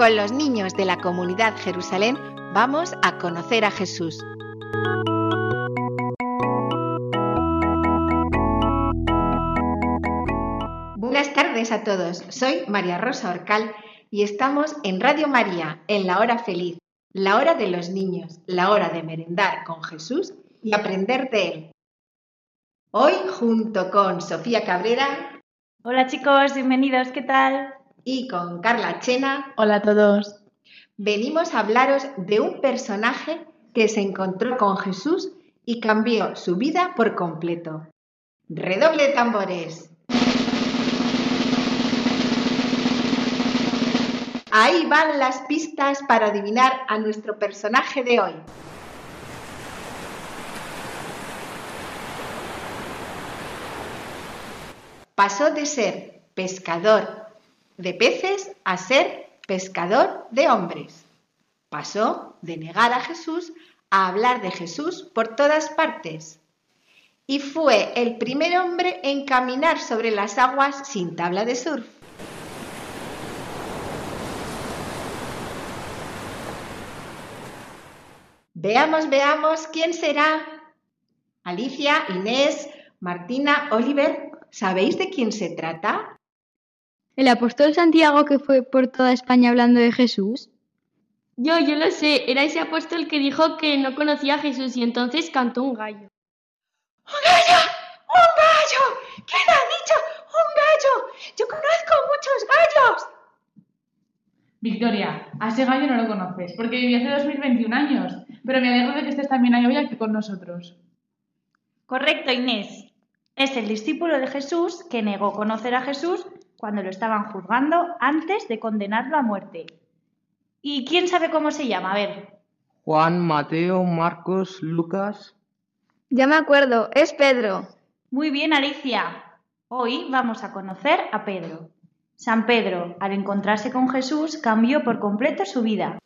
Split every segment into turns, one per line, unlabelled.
Con los niños de la comunidad Jerusalén vamos a conocer a Jesús.
Buenas tardes a todos, soy María Rosa Orcal y estamos en Radio María, en la hora feliz, la hora de los niños, la hora de merendar con Jesús y aprender de él. Hoy junto con Sofía Cabrera.
Hola chicos, bienvenidos, ¿qué tal?
y con Carla Chena.
Hola a todos.
Venimos a hablaros de un personaje que se encontró con Jesús y cambió su vida por completo. Redoble tambores. Ahí van las pistas para adivinar a nuestro personaje de hoy. Pasó de ser pescador de peces a ser pescador de hombres. Pasó de negar a Jesús a hablar de Jesús por todas partes. Y fue el primer hombre en caminar sobre las aguas sin tabla de surf. Veamos, veamos quién será. Alicia, Inés, Martina, Oliver, ¿sabéis de quién se trata?
el apóstol Santiago que fue por toda España hablando de Jesús?
Yo, yo lo sé, era ese apóstol que dijo que no conocía a Jesús y entonces cantó un gallo. ¡Un gallo! ¡Un gallo! ¿Quién ha dicho un gallo? Yo conozco muchos gallos.
Victoria, a ese gallo no lo conoces, porque viví hace 2021 años, pero me alegro de que estés también ahí hoy aquí con nosotros.
Correcto, Inés. Es el discípulo de Jesús que negó conocer a Jesús cuando lo estaban juzgando antes de condenarlo a muerte. ¿Y quién sabe cómo se llama? A ver.
Juan, Mateo, Marcos, Lucas.
Ya me acuerdo, es Pedro.
Muy bien, Alicia. Hoy vamos a conocer a Pedro. San Pedro, al encontrarse con Jesús, cambió por completo su vida.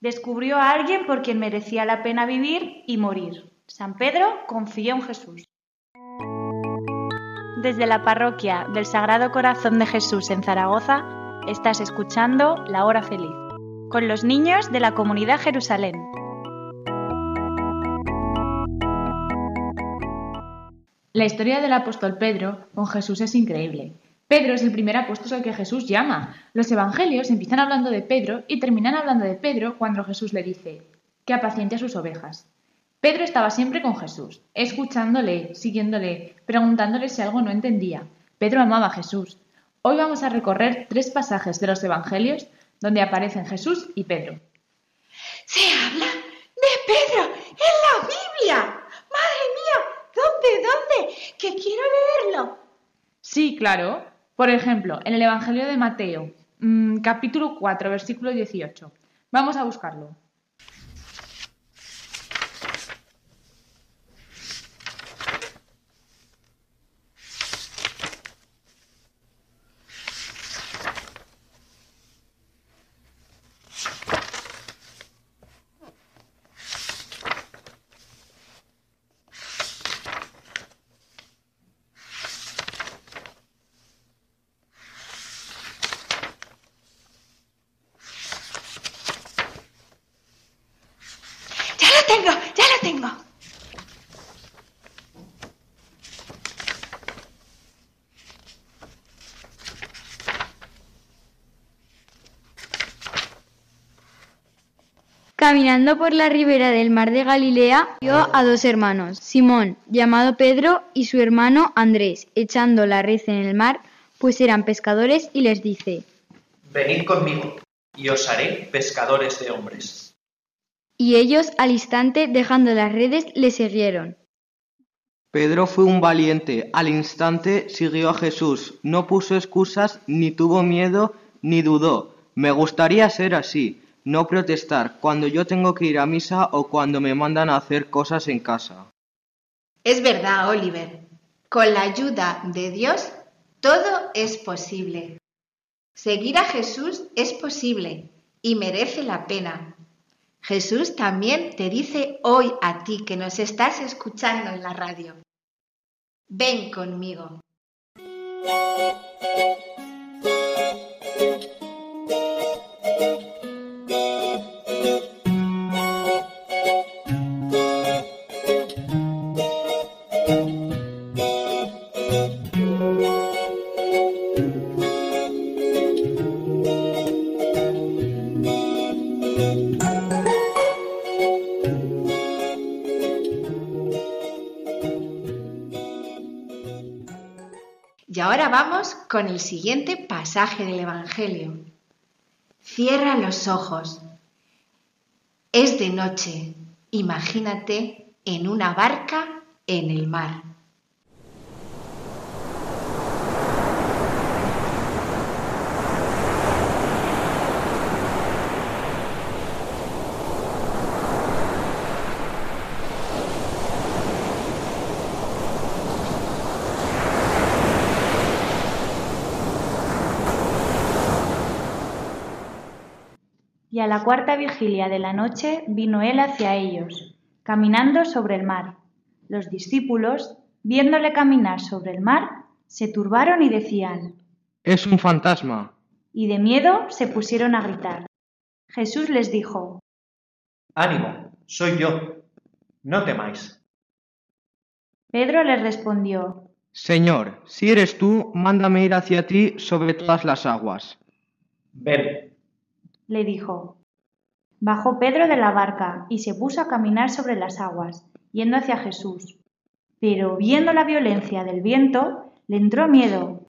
Descubrió a alguien por quien merecía la pena vivir y morir. San Pedro confió en Jesús.
Desde la parroquia del Sagrado Corazón de Jesús en Zaragoza, estás escuchando La Hora Feliz, con los niños de la comunidad Jerusalén.
La historia del apóstol Pedro con Jesús es increíble. Pedro es el primer apóstol al que Jesús llama. Los evangelios empiezan hablando de Pedro y terminan hablando de Pedro cuando Jesús le dice que apaciente a sus ovejas. Pedro estaba siempre con Jesús, escuchándole, siguiéndole, preguntándole si algo no entendía. Pedro amaba a Jesús. Hoy vamos a recorrer tres pasajes de los Evangelios donde aparecen Jesús y Pedro.
Se habla de Pedro en la Biblia. Madre mía, ¿dónde, dónde? Que quiero leerlo.
Sí, claro. Por ejemplo, en el Evangelio de Mateo, mm, capítulo 4, versículo 18. Vamos a buscarlo.
Caminando por la ribera del mar de Galilea, vio a dos hermanos, Simón, llamado Pedro, y su hermano Andrés, echando la red en el mar, pues eran pescadores, y les dice,
Venid conmigo, y os haré pescadores de hombres.
Y ellos al instante, dejando las redes, le siguieron.
Pedro fue un valiente, al instante siguió a Jesús, no puso excusas, ni tuvo miedo, ni dudó. Me gustaría ser así. No protestar cuando yo tengo que ir a misa o cuando me mandan a hacer cosas en casa.
Es verdad, Oliver. Con la ayuda de Dios, todo es posible. Seguir a Jesús es posible y merece la pena. Jesús también te dice hoy a ti que nos estás escuchando en la radio. Ven conmigo. ahora vamos con el siguiente pasaje del Evangelio. Cierra los ojos. Es de noche. Imagínate en una barca en el mar. a la cuarta vigilia de la noche vino él hacia ellos, caminando sobre el mar. Los discípulos, viéndole caminar sobre el mar, se turbaron y decían,
Es un fantasma.
Y de miedo se pusieron a gritar. Jesús les dijo,
Ánimo, soy yo, no temáis.
Pedro les respondió,
Señor, si eres tú, mándame ir hacia ti sobre todas las aguas.
Ven
le dijo. Bajó Pedro de la barca y se puso a caminar sobre las aguas, yendo hacia Jesús. Pero viendo la violencia del viento, le entró miedo.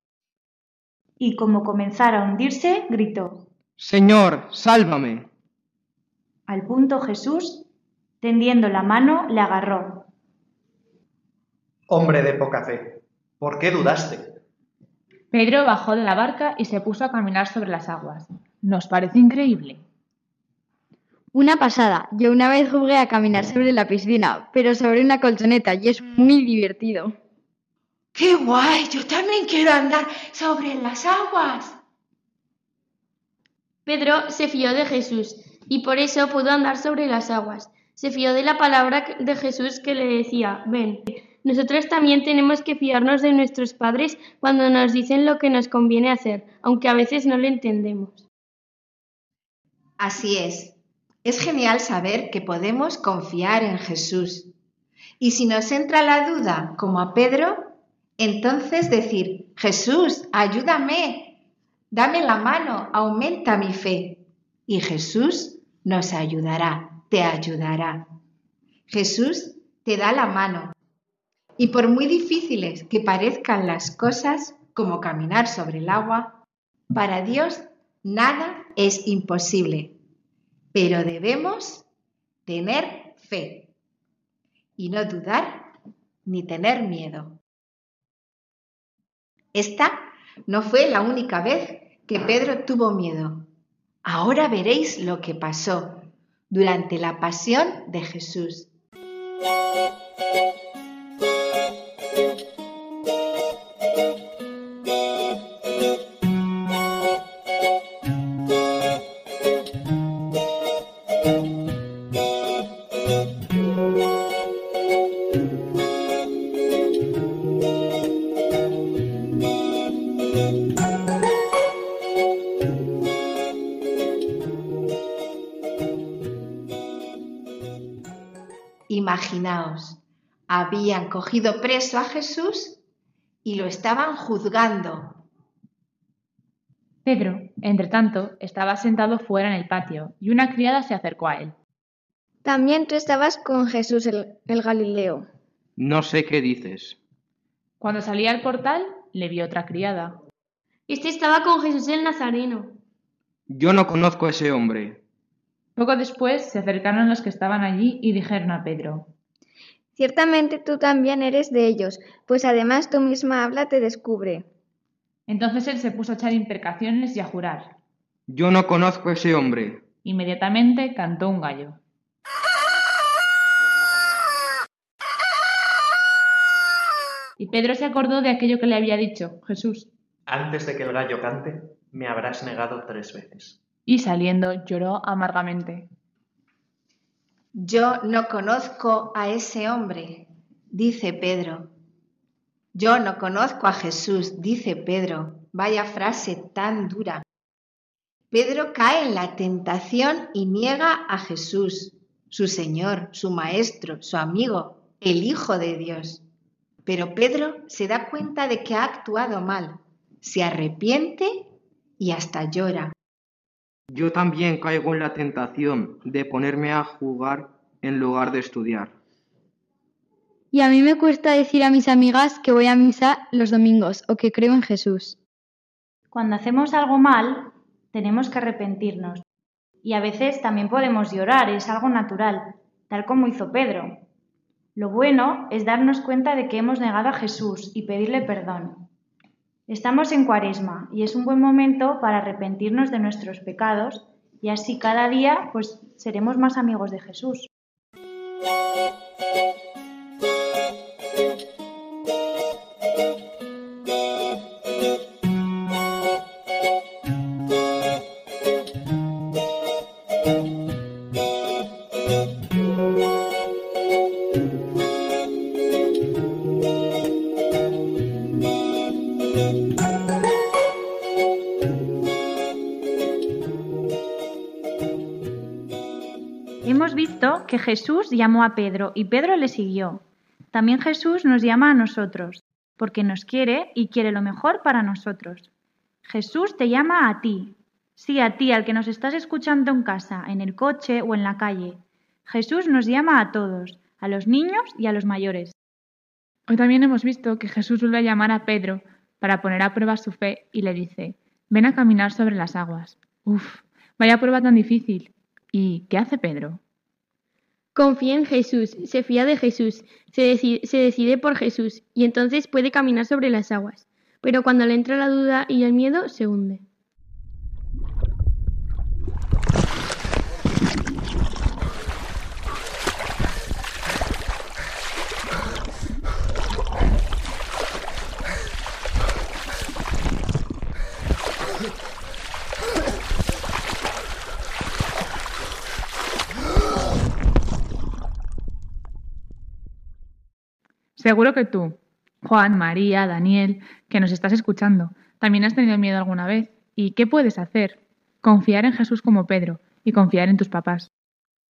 Y como comenzara a hundirse, gritó,
Señor, sálvame.
Al punto Jesús, tendiendo la mano, le agarró.
Hombre de poca fe, ¿por qué dudaste?
Pedro bajó de la barca y se puso a caminar sobre las aguas, ¿Nos parece increíble?
Una pasada. Yo una vez jugué a caminar sobre la piscina, pero sobre una colchoneta y es mm. muy divertido.
¡Qué guay! Yo también quiero andar sobre las aguas.
Pedro se fió de Jesús y por eso pudo andar sobre las aguas. Se fió de la palabra de Jesús que le decía, ven. Nosotros también tenemos que fiarnos de nuestros padres cuando nos dicen lo que nos conviene hacer, aunque a veces no lo entendemos.
Así es, es genial saber que podemos confiar en Jesús. Y si nos entra la duda, como a Pedro, entonces decir, Jesús, ayúdame, dame la mano, aumenta mi fe. Y Jesús nos ayudará, te ayudará. Jesús te da la mano. Y por muy difíciles que parezcan las cosas, como caminar sobre el agua, para Dios Nada es imposible, pero debemos tener fe y no dudar ni tener miedo. Esta no fue la única vez que Pedro tuvo miedo. Ahora veréis lo que pasó durante la pasión de Jesús. habían cogido preso a Jesús y lo estaban juzgando.
Pedro, entre tanto, estaba sentado fuera en el patio y una criada se acercó a él.
También tú estabas con Jesús el, Galileo.
No sé qué dices.
Cuando salía al portal, le vio otra criada.
Este estaba con Jesús el Nazareno.
Yo no conozco a ese hombre.
Poco después se acercaron los que estaban allí y dijeron a Pedro,
Ciertamente tú también eres de ellos, pues además tu misma habla te descubre.
Entonces él se puso a echar imprecaciones y a jurar.
Yo no conozco a ese hombre.
Inmediatamente cantó un gallo. Y Pedro se acordó de aquello que le había dicho Jesús.
Antes de que el gallo cante, me habrás negado tres veces.
Y saliendo lloró amargamente.
Yo no conozco a ese hombre, dice Pedro. Yo no conozco a Jesús, dice Pedro. Vaya frase tan dura. Pedro cae en la tentación y niega a Jesús, su Señor, su Maestro, su amigo, el Hijo de Dios. Pero Pedro se da cuenta de que ha actuado mal, se arrepiente y hasta llora.
Yo también caigo en la tentación de ponerme a jugar en lugar de estudiar.
Y a mí me cuesta decir a mis amigas que voy a misa los domingos o que creo en Jesús.
Cuando hacemos algo mal, tenemos que arrepentirnos. Y a veces también podemos llorar, es algo natural, tal como hizo Pedro. Lo bueno es darnos cuenta de que hemos negado a Jesús y pedirle perdón. Estamos en cuaresma y es un buen momento para arrepentirnos de nuestros pecados y así cada día pues seremos más amigos de Jesús.
Jesús llamó a Pedro y Pedro le siguió. También Jesús nos llama a nosotros, porque nos quiere y quiere lo mejor para nosotros. Jesús te llama a ti, sí a ti, al que nos estás escuchando en casa, en el coche o en la calle. Jesús nos llama a todos, a los niños y a los mayores. Hoy también hemos visto que Jesús vuelve a llamar a Pedro para poner a prueba su fe y le dice, ven a caminar sobre las aguas. Uf, vaya prueba tan difícil. ¿Y qué hace Pedro?
Confía en Jesús, se fía de Jesús, se decide, por Jesús y entonces puede caminar sobre las aguas. Pero cuando le entra la duda y el miedo, se hunde.
Seguro que tú, Juan, María, Daniel, que nos estás escuchando, también has tenido miedo alguna vez. ¿Y qué puedes hacer? Confiar en Jesús como Pedro y confiar en tus papás.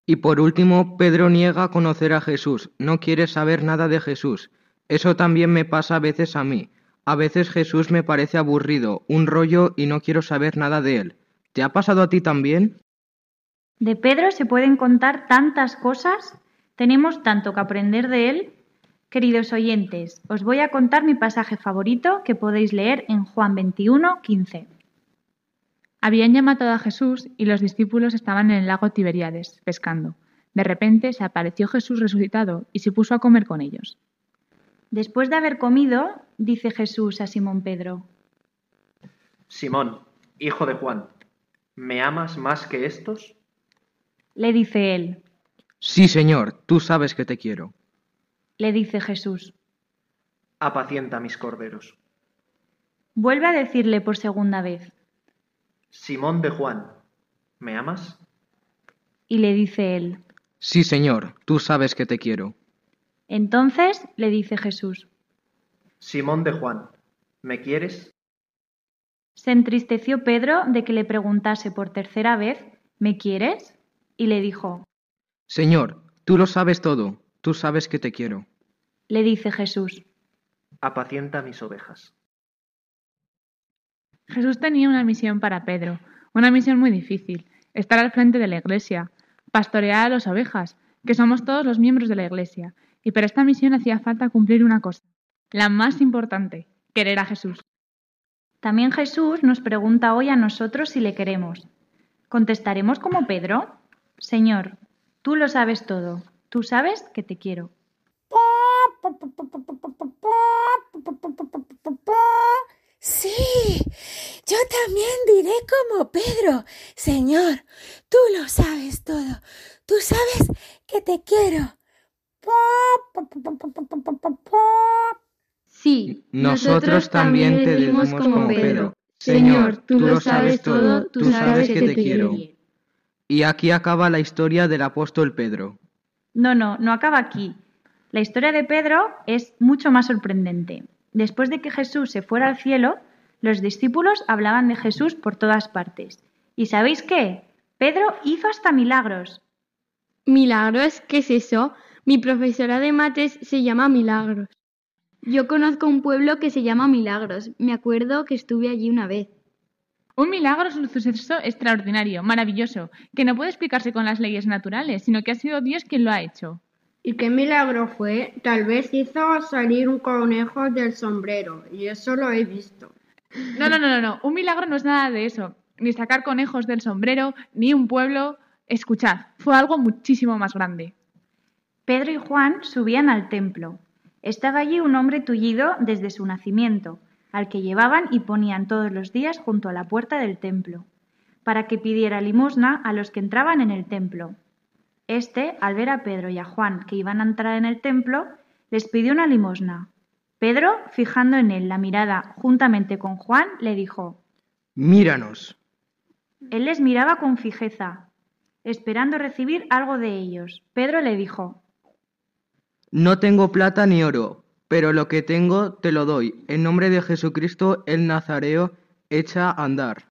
Y por último, Pedro niega conocer a Jesús, no quiere saber nada de Jesús. Eso también me pasa a veces a mí. A veces Jesús me parece aburrido, un rollo y no quiero saber nada de él. ¿Te ha pasado a ti también?
De Pedro se pueden contar tantas cosas, tenemos tanto que aprender de él Queridos oyentes, os voy a contar mi pasaje favorito que podéis leer en Juan 21, 15. Habían llamado a Jesús y los discípulos estaban en el lago Tiberíades, pescando. De repente se apareció Jesús resucitado y se puso a comer con ellos. Después de haber comido, dice Jesús a Simón Pedro,
Simón, hijo de Juan, ¿me amas más que estos?
Le dice él,
Sí, Señor, tú sabes que te quiero
le dice Jesús.
Apacienta mis corderos.
Vuelve a decirle por segunda vez.
Simón de Juan, ¿me amas?
Y le dice él.
Sí, Señor, tú sabes que te quiero.
Entonces le dice Jesús.
Simón de Juan, ¿me quieres?
Se entristeció Pedro de que le preguntase por tercera vez, ¿me quieres? Y le dijo,
Señor, tú lo sabes todo, tú sabes que te quiero
le dice Jesús.
Apacienta mis ovejas.
Jesús tenía una misión para Pedro, una misión muy difícil, estar al frente de la iglesia, pastorear a las ovejas, que somos todos los miembros de la iglesia, y para esta misión hacía falta cumplir una cosa, la más importante, querer a Jesús. También Jesús nos pregunta hoy a nosotros si le queremos. ¿Contestaremos como Pedro? Señor, tú lo sabes todo, tú sabes que te quiero.
Sí, yo también diré como Pedro, Señor, tú lo sabes todo, tú sabes que te quiero.
Sí, nosotros también te decimos como Pedro, Señor, tú lo sabes todo, tú sabes que te quiero. Y aquí acaba la historia del apóstol Pedro.
No, no, no acaba aquí. La historia de Pedro es mucho más sorprendente. Después de que Jesús se fuera al cielo, los discípulos hablaban de Jesús por todas partes. ¿Y sabéis qué? Pedro hizo hasta milagros.
¿Milagros? ¿Qué es eso? Mi profesora de mates se llama Milagros. Yo conozco un pueblo que se llama Milagros. Me acuerdo que estuve allí una vez.
Un milagro es un suceso extraordinario, maravilloso, que no puede explicarse con las leyes naturales, sino que ha sido Dios quien lo ha hecho.
Y qué milagro fue, tal vez hizo salir un conejo del sombrero, y eso lo he visto.
No, no, no, no, no. un milagro no es nada de eso, ni sacar conejos del sombrero, ni un pueblo. Escuchad, fue algo muchísimo más grande. Pedro y Juan subían al templo. Estaba allí un hombre tullido desde su nacimiento, al que llevaban y ponían todos los días junto a la puerta del templo, para que pidiera limosna a los que entraban en el templo. Este, al ver a Pedro y a Juan que iban a entrar en el templo, les pidió una limosna. Pedro, fijando en él la mirada juntamente con Juan, le dijo,
Míranos.
Él les miraba con fijeza, esperando recibir algo de ellos. Pedro le dijo,
No tengo plata ni oro, pero lo que tengo te lo doy. En nombre de Jesucristo el Nazareo, echa a andar.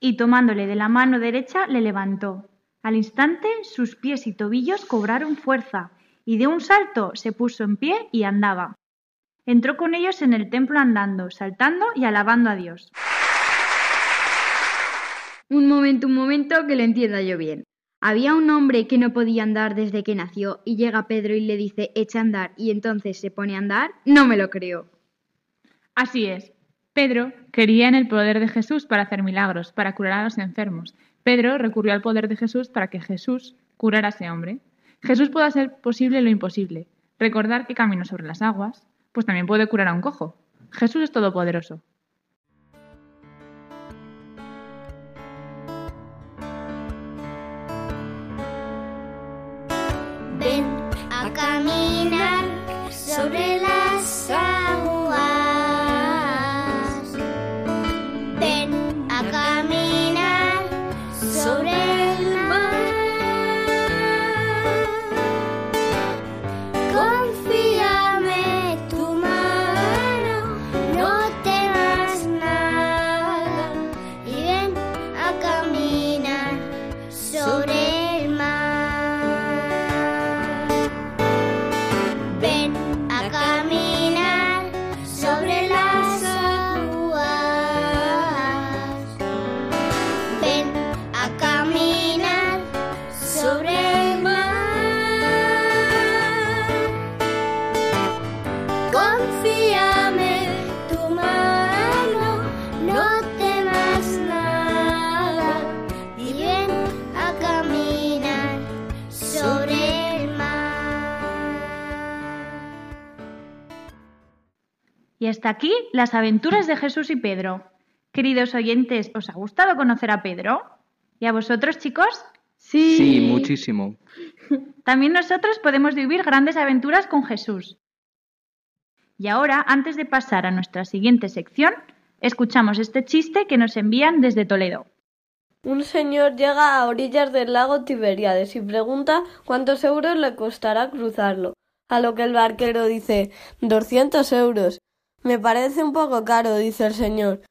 Y tomándole de la mano derecha, le levantó. Al instante sus pies y tobillos cobraron fuerza, y de un salto se puso en pie y andaba. Entró con ellos en el templo andando, saltando y alabando a Dios.
Un momento, un momento, que lo entienda yo bien. Había un hombre que no podía andar desde que nació y llega Pedro y le dice echa a andar y entonces se pone a andar. No me lo creo.
Así es. Pedro quería en el poder de Jesús para hacer milagros, para curar a los enfermos, Pedro recurrió al poder de Jesús para que Jesús curara a ese hombre. Jesús puede hacer posible lo imposible, recordar que camino sobre las aguas, pues también puede curar a un cojo. Jesús es todopoderoso.
Ven a caminar sobre la
Las aventuras de Jesús y Pedro. Queridos oyentes, ¿os ha gustado conocer a Pedro? ¿Y a vosotros, chicos?
Sí. Sí, muchísimo.
También nosotros podemos vivir grandes aventuras con Jesús. Y ahora, antes de pasar a nuestra siguiente sección, escuchamos este chiste que nos envían desde Toledo.
Un señor llega a orillas del lago Tiberíades y pregunta cuántos euros le costará cruzarlo, a lo que el barquero dice ¡200 euros. Me parece un poco caro, dice el Señor.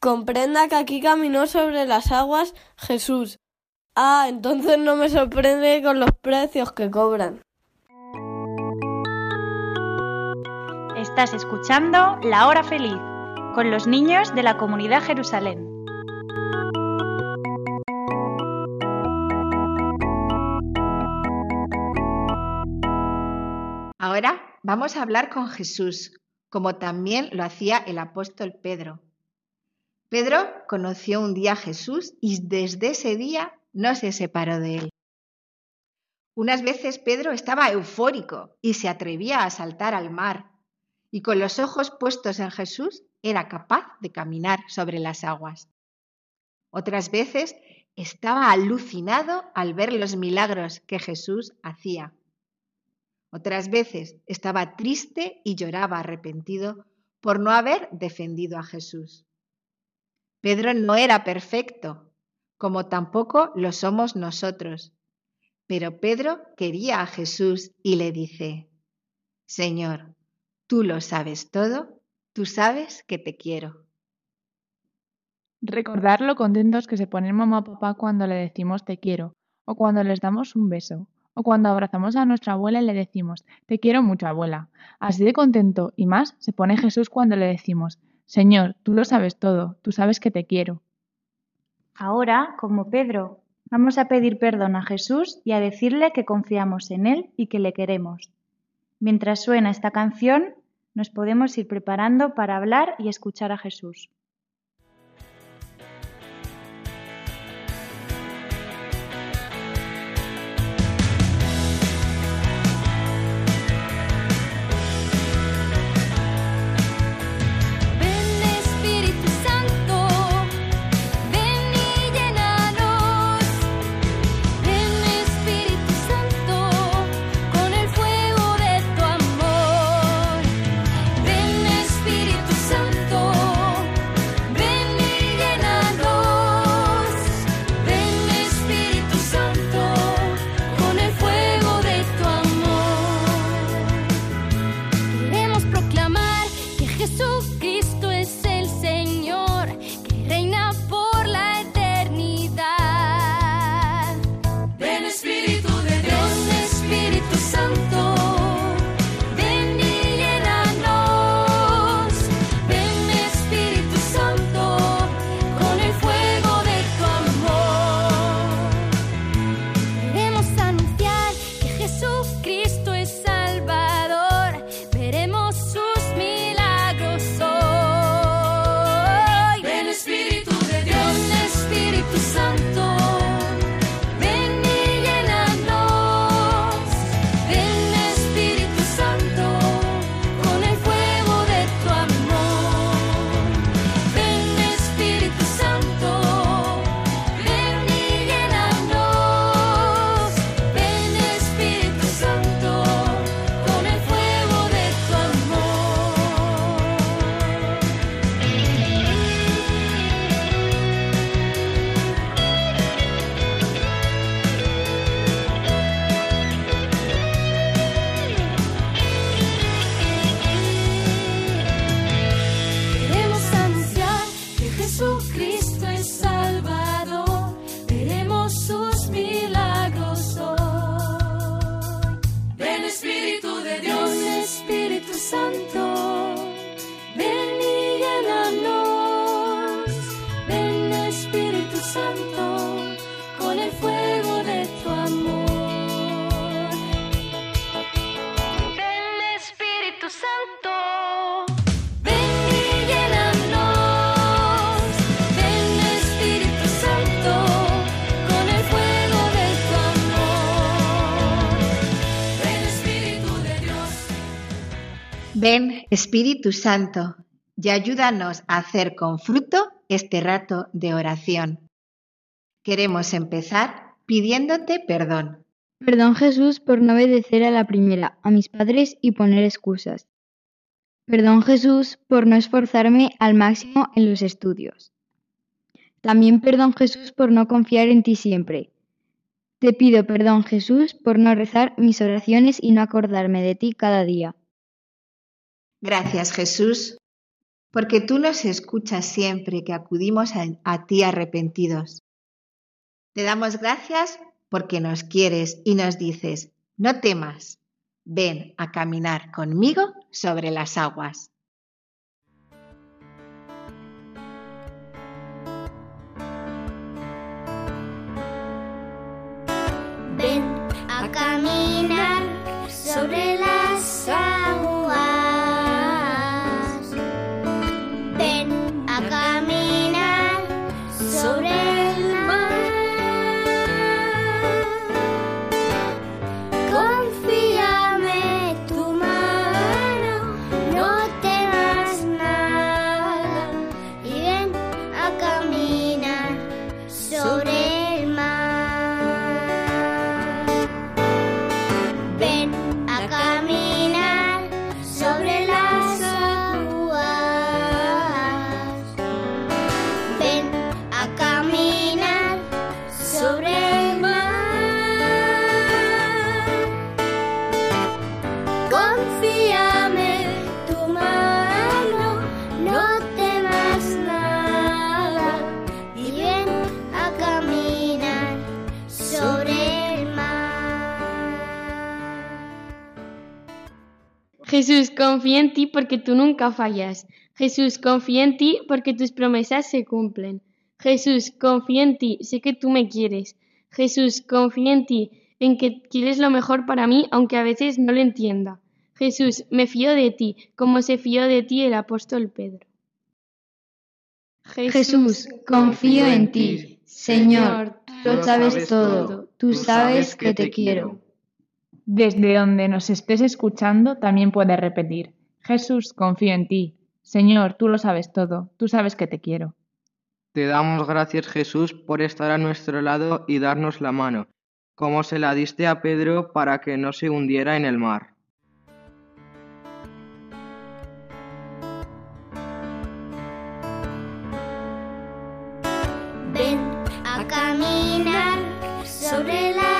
Comprenda que aquí caminó sobre las aguas Jesús. Ah, entonces no me sorprende con los precios que cobran.
Estás escuchando La Hora Feliz con los niños de la comunidad Jerusalén.
Ahora vamos a hablar con Jesús, como también lo hacía el apóstol Pedro. Pedro conoció un día a Jesús y desde ese día no se separó de él. Unas veces Pedro estaba eufórico y se atrevía a saltar al mar, y con los ojos puestos en Jesús era capaz de caminar sobre las aguas. Otras veces estaba alucinado al ver los milagros que Jesús hacía. Otras veces estaba triste y lloraba arrepentido por no haber defendido a Jesús. Pedro no era perfecto, como tampoco lo somos nosotros. Pero Pedro quería a Jesús y le dice, Señor, tú lo sabes todo, tú sabes que te quiero.
Recordar lo contentos que se ponen mamá o papá cuando le decimos te quiero o cuando les damos un beso o cuando abrazamos a nuestra abuela y le decimos, te quiero mucho abuela. Así de contento y más se pone Jesús cuando le decimos, Señor, tú lo sabes todo, tú sabes que te quiero. Ahora, como Pedro, vamos a pedir perdón a Jesús y a decirle que confiamos en Él y que le queremos. Mientras suena esta canción, nos podemos ir preparando para hablar y escuchar a Jesús.
Ven, Espíritu Santo, y ayúdanos a hacer con fruto este rato de oración. Queremos empezar pidiéndote perdón.
Perdón Jesús por no obedecer a la primera, a mis padres y poner excusas. Perdón Jesús por no esforzarme al máximo en los estudios. También perdón Jesús por no confiar en ti siempre. Te pido perdón Jesús por no rezar mis oraciones y no acordarme de ti cada día.
Gracias Jesús, porque tú nos escuchas siempre que acudimos a, ti arrepentidos. Te damos gracias porque nos quieres y nos dices, no temas, ven a caminar conmigo sobre las aguas.
Ven a caminar sobre las
Jesús, confío en ti porque tú nunca fallas. Jesús, confía en ti porque tus promesas se cumplen. Jesús, confía en ti, sé que tú me quieres. Jesús, confío en ti, en que quieres lo mejor para mí, aunque a veces no lo entienda. Jesús, me fío de ti, como se fió de ti el apóstol Pedro.
Jesús, confío en ti. Señor, tú lo sabes todo, tú sabes que te quiero.
Desde donde nos estés escuchando, también puedes repetir, Jesús, confío en ti. Señor, tú lo sabes todo, tú sabes que te quiero.
Te damos gracias, Jesús, por estar a nuestro lado y darnos la mano, como se la diste a Pedro para que no se hundiera en el mar.
Ven a caminar sobre la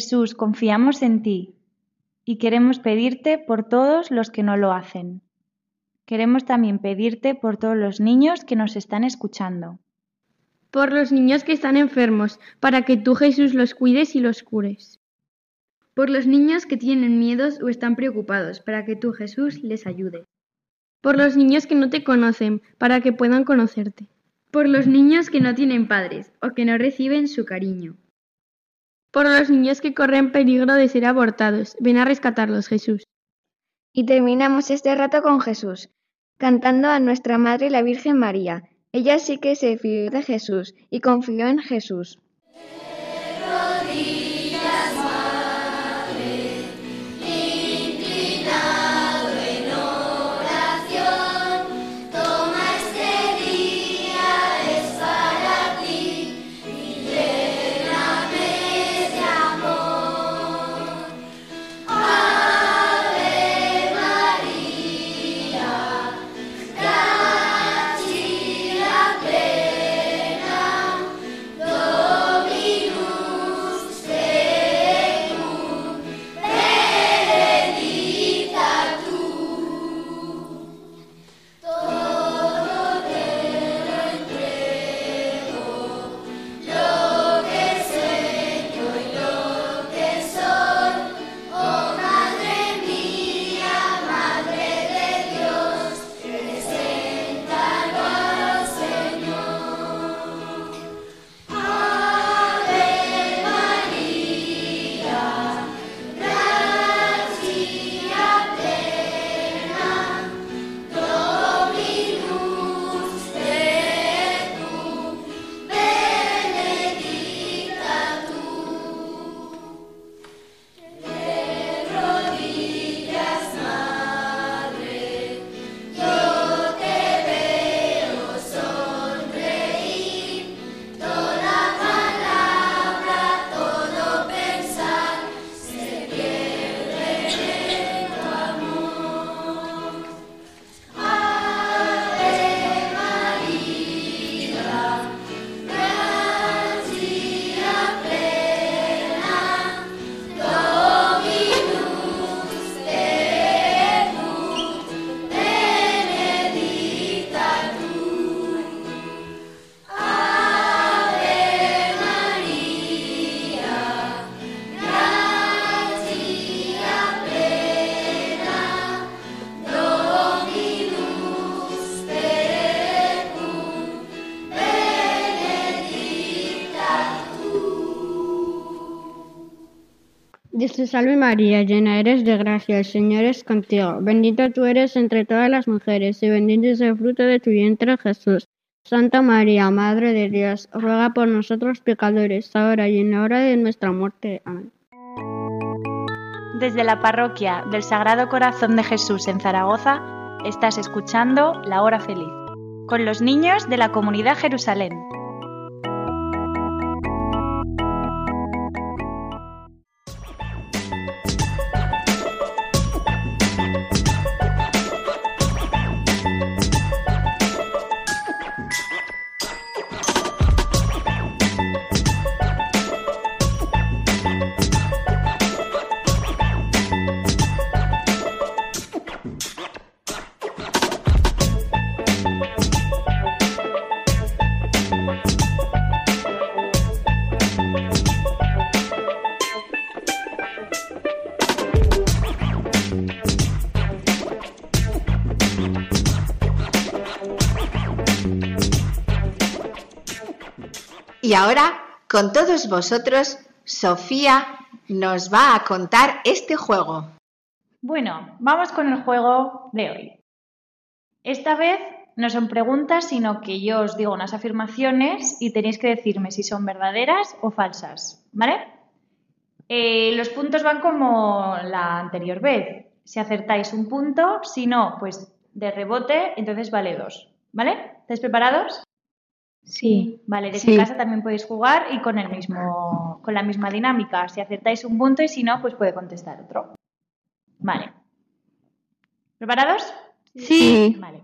Jesús, confiamos en ti y queremos pedirte por todos los que no lo hacen. Queremos también pedirte por todos los niños que nos están escuchando.
Por los niños que están enfermos, para que tú Jesús los cuides y los cures.
Por los niños que tienen miedos o están preocupados, para que tú Jesús les ayude.
Por los niños que no te conocen, para que puedan conocerte.
Por los niños que no tienen padres o que no reciben su cariño
por los niños que corren peligro de ser abortados. Ven a rescatarlos, Jesús.
Y terminamos este rato con Jesús, cantando a nuestra Madre la Virgen María. Ella sí que se fió de Jesús y confió en Jesús.
salve María, llena eres de gracia, el Señor es contigo. Bendita tú eres entre todas las mujeres, y bendito es el fruto de tu vientre Jesús. Santa María, Madre de Dios, ruega por nosotros pecadores, ahora y en la hora de nuestra muerte. Amén.
Desde la parroquia del Sagrado Corazón de Jesús en Zaragoza, estás escuchando La Hora Feliz, con los niños de la comunidad Jerusalén
ahora, con todos vosotros, Sofía nos va a contar este juego.
Bueno, vamos con el juego de hoy. Esta vez no son preguntas, sino que yo os digo unas afirmaciones y tenéis que decirme si son verdaderas o falsas, ¿vale? Eh, los puntos van como la anterior vez. Si acertáis un punto, si no, pues de rebote, entonces vale dos, ¿vale? ¿Estáis preparados?
Sí,
vale, desde casa también podéis jugar y con el mismo, con la misma dinámica. Si acertáis un punto y si no, pues puede contestar otro. Vale. ¿Preparados?
sí. Vale.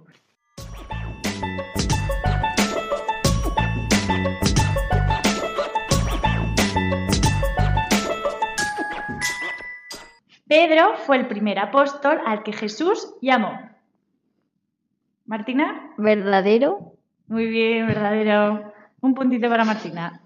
Pedro fue el primer apóstol al que Jesús llamó. Martina.
Verdadero.
Muy bien, verdadero. Un puntito para Martina.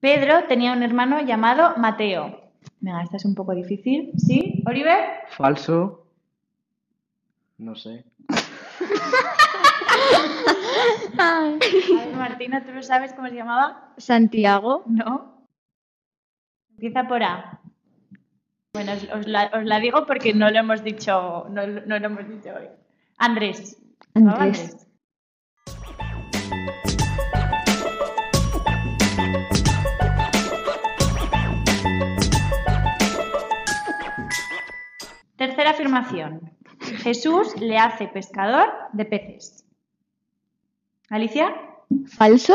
Pedro tenía un hermano llamado Mateo. Venga, esta es un poco difícil. ¿Sí, Oliver?
Falso. No sé.
Martina, ¿tú no sabes cómo se llamaba?
Santiago.
¿No? Empieza por A. Bueno, os, la, digo porque no lo hemos dicho, no, lo hemos dicho hoy. Andrés. Andrés. Tercera afirmación. Jesús le hace pescador de peces. Alicia.
Falso.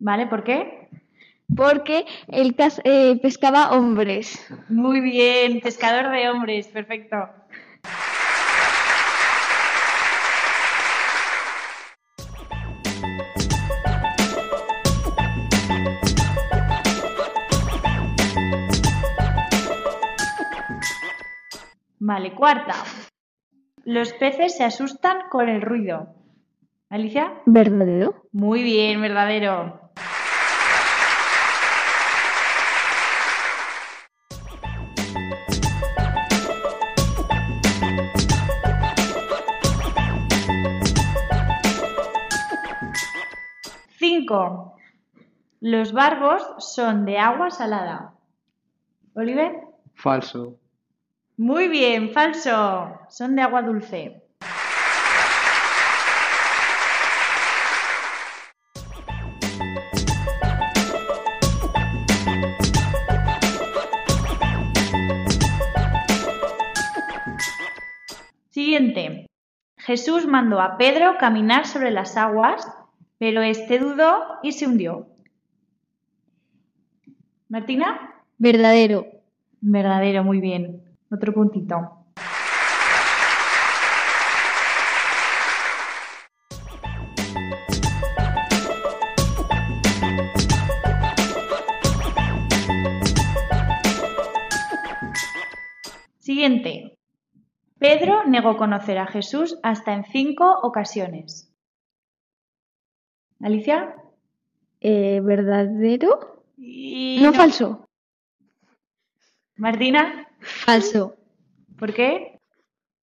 ¿Vale? ¿Por qué?
Porque él eh, pescaba hombres.
Muy bien, pescador de hombres, perfecto. Vale, cuarta. Los peces se asustan con el ruido. Alicia.
Verdadero.
Muy bien, verdadero. Cinco. Los barbos son de agua salada. Oliver.
Falso.
Muy bien, falso. Son de agua dulce. Siguiente. Jesús mandó a Pedro caminar sobre las aguas, pero este dudó y se hundió. Martina.
Verdadero.
Verdadero, muy bien. Otro puntito. Siguiente. Pedro negó conocer a Jesús hasta en cinco ocasiones. Alicia.
Eh, ¿Verdadero? no falso.
Martina.
Falso.
¿Por qué?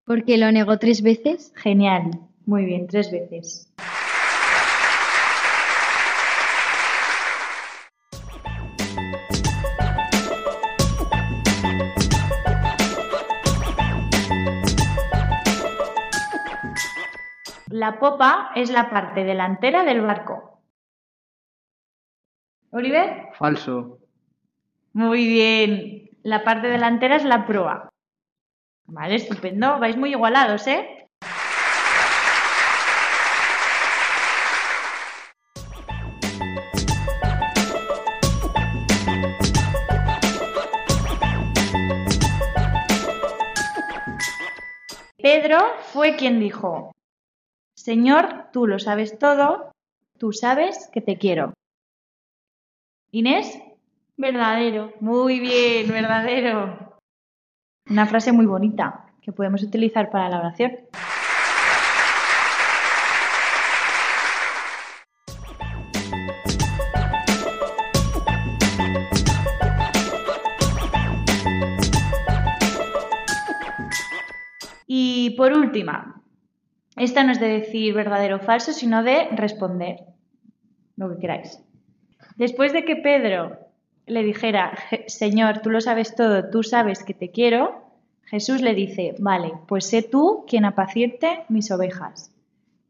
Porque lo negó tres veces.
Genial. Muy bien, tres veces. La popa es la parte delantera del barco. ¿Oliver?
Falso.
Muy bien. La parte delantera es la proa. Vale, estupendo. Vais muy igualados, ¿eh? Pedro fue quien dijo, Señor, tú lo sabes todo, tú sabes que te quiero. Inés,
verdadero,
muy bien, verdadero. Una frase muy bonita que podemos utilizar para la oración. Y por última, esta no es de decir verdadero o falso, sino de responder lo que queráis. Después de que Pedro le dijera, Señor, tú lo sabes todo, tú sabes que te quiero, Jesús le dice, vale, pues sé tú quien apaciente mis ovejas.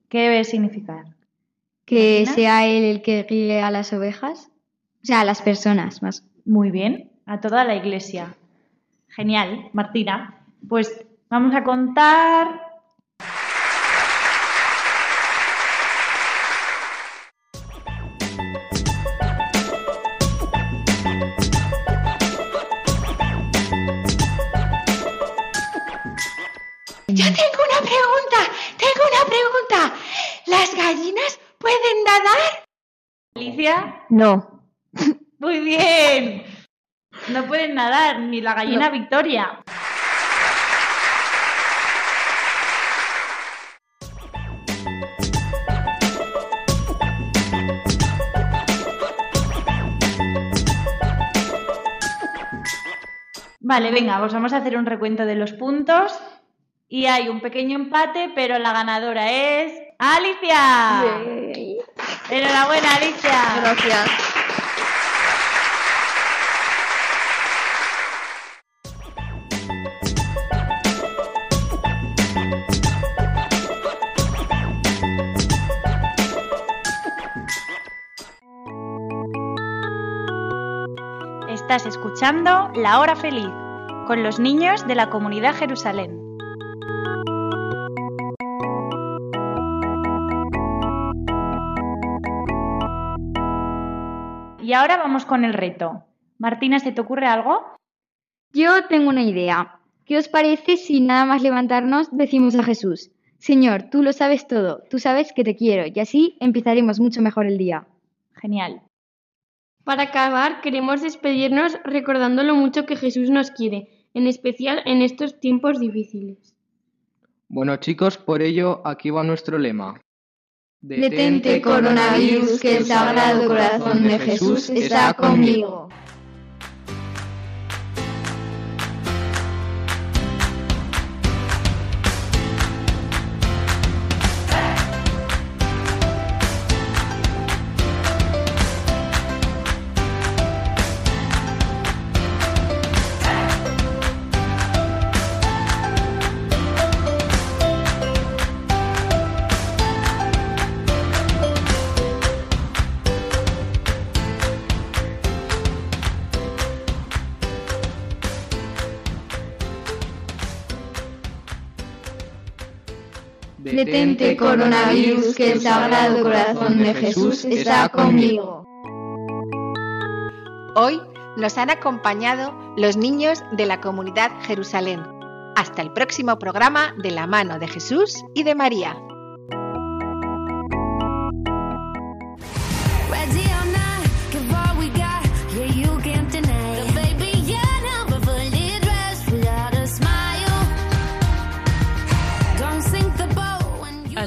¿Qué debe significar?
Que sea él el que guíe a las ovejas, o sea, a las personas más.
Muy bien, a toda la iglesia. Genial, Martina. Pues vamos a contar
No.
Muy bien. No pueden nadar, ni la gallina Victoria. Vale, venga, pues vamos a hacer un recuento de los puntos. Y hay un pequeño empate, pero la ganadora es Alicia. Enhorabuena, Alicia.
Gracias.
Estás escuchando La Hora Feliz con los niños de la comunidad Jerusalén. y ahora vamos con el reto. Martina, ¿se te ocurre algo?
Yo tengo una idea. ¿Qué os parece si nada más levantarnos decimos a Jesús, Señor, tú lo sabes todo, tú sabes que te quiero, y así empezaremos mucho mejor el día?
Genial.
Para acabar, queremos despedirnos recordando lo mucho que Jesús nos quiere, en especial en estos tiempos difíciles.
Bueno chicos, por ello aquí va nuestro lema.
Detente coronavirus, que el sagrado corazón de Jesús está conmigo. coronavirus que el Corazón de Jesús está conmigo.
Hoy nos han acompañado los niños de la comunidad Jerusalén. Hasta el próximo programa de la mano de Jesús y de María.